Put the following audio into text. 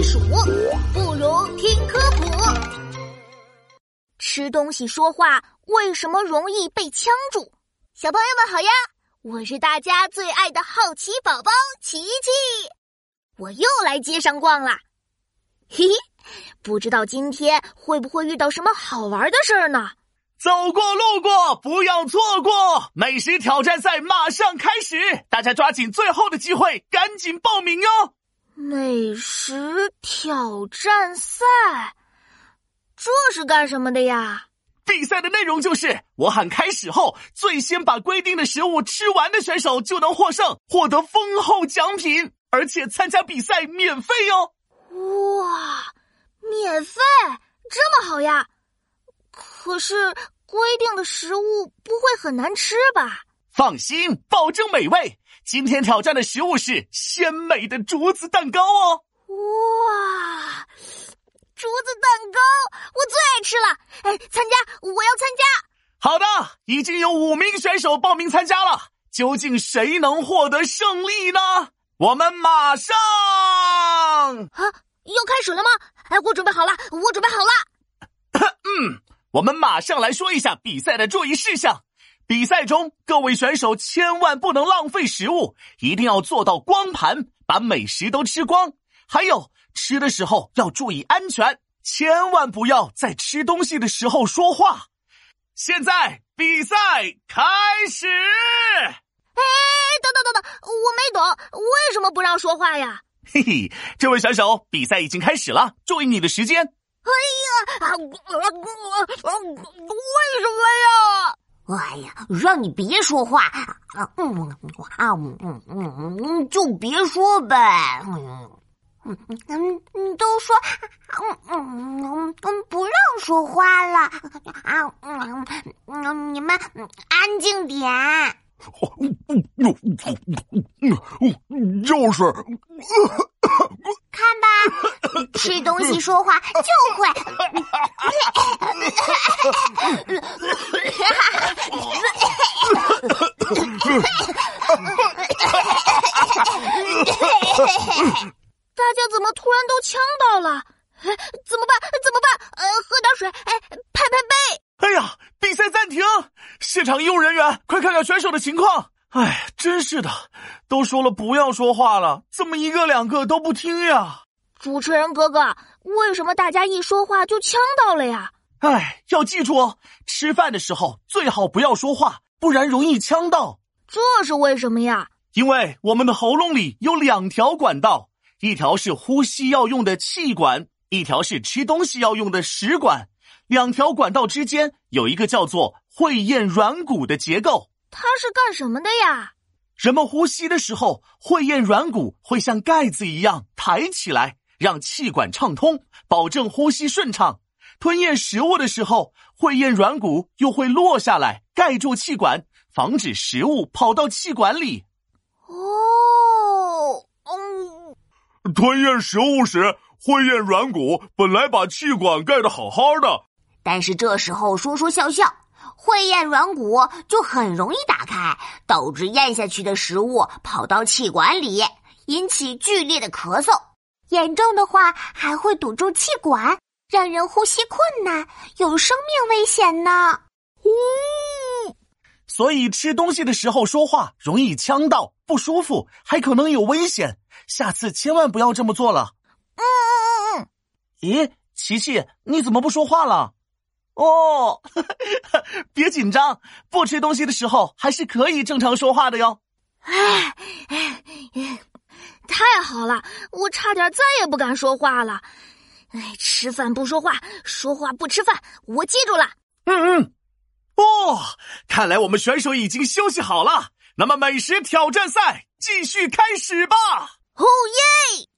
避暑，不如听科普。吃东西说话为什么容易被呛住？小朋友们好呀，我是大家最爱的好奇宝宝琪琪，我又来街上逛啦。嘿嘿，不知道今天会不会遇到什么好玩的事儿呢？走过路过，不要错过！美食挑战赛马上开始，大家抓紧最后的机会，赶紧报名哟！美食挑战赛，这是干什么的呀？比赛的内容就是，我喊开始后，最先把规定的食物吃完的选手就能获胜，获得丰厚奖品，而且参加比赛免费哟！哇，免费，这么好呀！可是规定的食物不会很难吃吧？放心，保证美味。今天挑战的食物是鲜美的竹子蛋糕哦！哇，竹子蛋糕我最爱吃了！哎，参加，我要参加！好的，已经有五名选手报名参加了，究竟谁能获得胜利呢？我们马上啊，要开始了吗？哎，我准备好了，我准备好了。嗯。我们马上来说一下比赛的注意事项。比赛中，各位选手千万不能浪费食物，一定要做到光盘，把美食都吃光。还有，吃的时候要注意安全，千万不要在吃东西的时候说话。现在比赛开始。哎，等等等等，我没懂，为什么不让说话呀？嘿嘿，这位选手，比赛已经开始了，注意你的时间。哎呀，啊，为什么呀？哎呀，让你别说话，嗯啊，嗯嗯嗯，就别说呗。嗯嗯嗯，都说，嗯嗯嗯，不让说话了啊，嗯嗯，你们安静点。就是，看吧，吃东西说话就会。大家怎么突然都呛到了？怎么办？怎么办？呃，喝点水，哎，拍拍背。哎呀，比赛暂停！现场医务人员，快看看选手的情况。哎，真是的，都说了不要说话了，怎么一个两个都不听呀？主持人哥哥，为什么大家一说话就呛到了呀？哎，要记住哦，吃饭的时候最好不要说话，不然容易呛到。这是为什么呀？因为我们的喉咙里有两条管道，一条是呼吸要用的气管，一条是吃东西要用的食管。两条管道之间有一个叫做会厌软骨的结构，它是干什么的呀？人们呼吸的时候，会厌软骨会像盖子一样抬起来，让气管畅通，保证呼吸顺畅。吞咽食物的时候，会厌软骨又会落下来盖住气管，防止食物跑到气管里。哦，嗯，吞咽食物时，会厌软骨本来把气管盖得好好的。但是这时候说说笑笑，会厌软骨就很容易打开，导致咽下去的食物跑到气管里，引起剧烈的咳嗽。严重的话还会堵住气管，让人呼吸困难，有生命危险呢。呼，所以吃东西的时候说话容易呛到，不舒服，还可能有危险。下次千万不要这么做了。嗯嗯嗯嗯。咦，琪琪，你怎么不说话了？哦，别紧张，不吃东西的时候还是可以正常说话的哟。哎，太好了，我差点再也不敢说话了。哎，吃饭不说话，说话不吃饭，我记住了。嗯嗯。哦，看来我们选手已经休息好了。那么美食挑战赛继续开始吧。哦耶！